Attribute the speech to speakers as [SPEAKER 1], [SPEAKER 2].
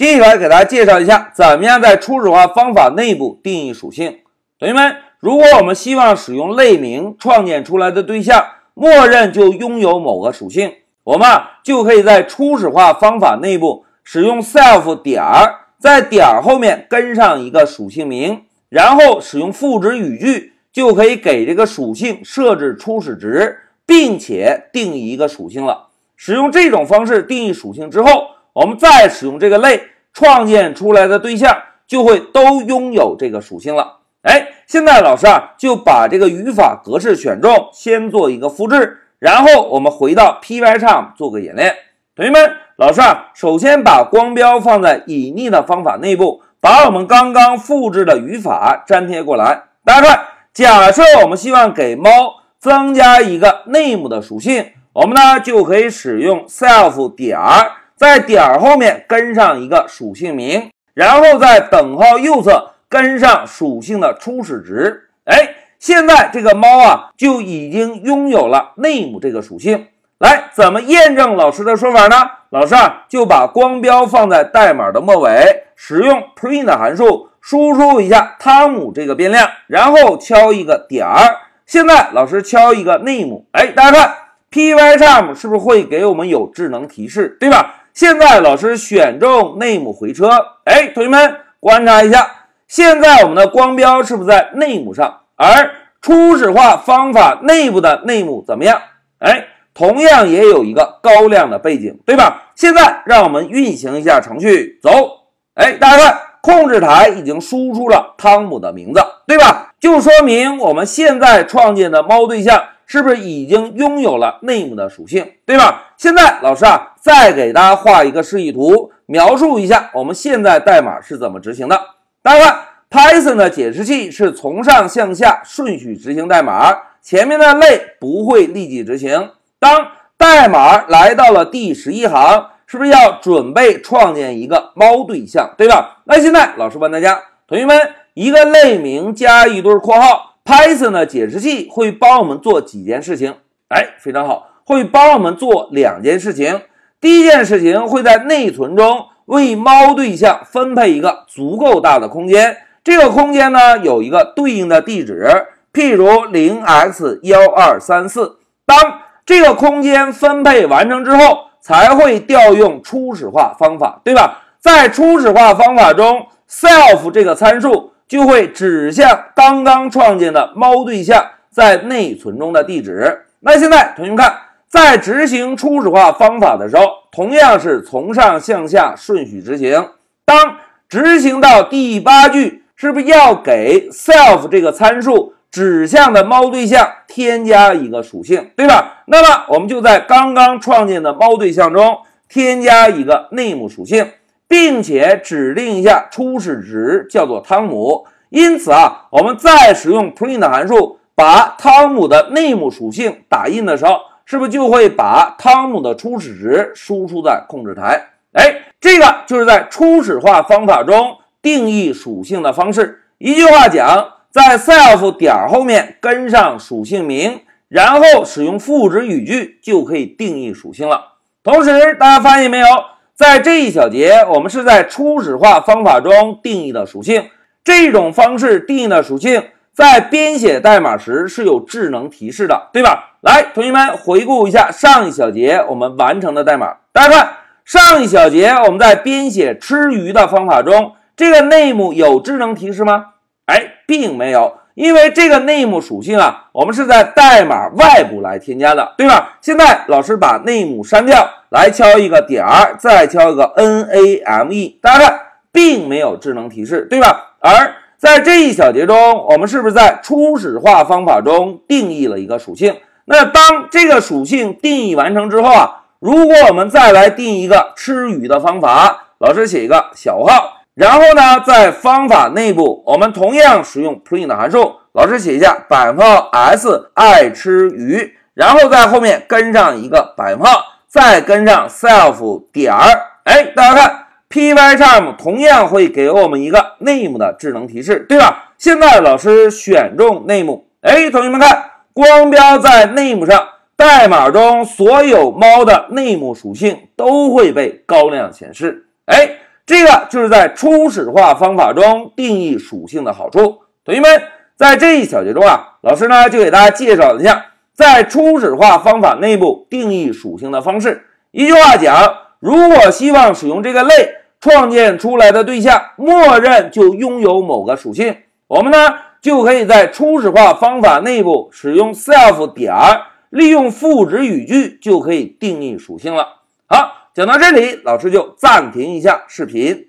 [SPEAKER 1] 接下来给大家介绍一下，怎么样在初始化方法内部定义属性。同学们，如果我们希望使用类名创建出来的对象默认就拥有某个属性，我们就可以在初始化方法内部使用 self 点儿，在点儿后面跟上一个属性名，然后使用赋值语句，就可以给这个属性设置初始值，并且定义一个属性了。使用这种方式定义属性之后，我们再使用这个类创建出来的对象就会都拥有这个属性了。哎，现在老师啊就把这个语法格式选中，先做一个复制，然后我们回到 Pycharm 做个演练。同学们，老师啊首先把光标放在隐匿的方法内部，把我们刚刚复制的语法粘贴过来。大家看，假设我们希望给猫增加一个 name 的属性。我们呢就可以使用 self 点儿，在点儿后面跟上一个属性名，然后在等号右侧跟上属性的初始值。哎，现在这个猫啊就已经拥有了 name 这个属性。来，怎么验证老师的说法呢？老师啊就把光标放在代码的末尾，使用 print 函数输出一下汤姆这个变量，然后敲一个点儿。现在老师敲一个 name，哎，大家看。Pycharm 是不是会给我们有智能提示，对吧？现在老师选中 name 回车，哎，同学们观察一下，现在我们的光标是不是在 name 上？而初始化方法内部的 name 怎么样？哎，同样也有一个高亮的背景，对吧？现在让我们运行一下程序，走，哎，大家看，控制台已经输出了汤姆的名字，对吧？就说明我们现在创建的猫对象。是不是已经拥有了 name 的属性，对吧？现在老师啊，再给大家画一个示意图，描述一下我们现在代码是怎么执行的。大家看，Python 的解释器是从上向下顺序执行代码，前面的类不会立即执行。当代码来到了第十一行，是不是要准备创建一个猫对象，对吧？那现在老师问大家，同学们，一个类名加一对括号。Python 的解释器会帮我们做几件事情，哎，非常好，会帮我们做两件事情。第一件事情会在内存中为猫对象分配一个足够大的空间，这个空间呢有一个对应的地址，譬如零 x 幺二三四。当这个空间分配完成之后，才会调用初始化方法，对吧？在初始化方法中，self 这个参数。就会指向刚刚创建的猫对象在内存中的地址。那现在同学们看，在执行初始化方法的时候，同样是从上向下顺序执行。当执行到第八句，是不是要给 self 这个参数指向的猫对象添加一个属性，对吧？那么我们就在刚刚创建的猫对象中添加一个 name 属性。并且指定一下初始值叫做汤姆，因此啊，我们再使用 print 函数把汤姆的 name 属性打印的时候，是不是就会把汤姆的初始值输出在控制台？哎，这个就是在初始化方法中定义属性的方式。一句话讲，在 self 点后面跟上属性名，然后使用赋值语句就可以定义属性了。同时，大家发现没有？在这一小节，我们是在初始化方法中定义的属性。这种方式定义的属性，在编写代码时是有智能提示的，对吧？来，同学们回顾一下上一小节我们完成的代码。大家看，上一小节我们在编写吃鱼的方法中，这个 name 有智能提示吗？哎，并没有。因为这个 name 属性啊，我们是在代码外部来添加的，对吧？现在老师把 name 删掉，来敲一个点儿，再敲一个 name，大家看，并没有智能提示，对吧？而在这一小节中，我们是不是在初始化方法中定义了一个属性？那当这个属性定义完成之后啊，如果我们再来定一个吃鱼的方法，老师写一个小号。然后呢，在方法内部，我们同样使用 print 函数。老师写一下百分号 s 爱吃鱼，然后在后面跟上一个百分号，再跟上 self 点儿。哎，大家看，Pycharm 同样会给我们一个 name 的智能提示，对吧？现在老师选中 name。哎，同学们看，光标在 name 上，代码中所有猫的 name 属性都会被高亮显示。哎。这个就是在初始化方法中定义属性的好处。同学们，在这一小节中啊，老师呢就给大家介绍一下在初始化方法内部定义属性的方式。一句话讲，如果希望使用这个类创建出来的对象默认就拥有某个属性，我们呢就可以在初始化方法内部使用 self 点儿，利用赋值语句就可以定义属性了。好。讲到这里，老师就暂停一下视频。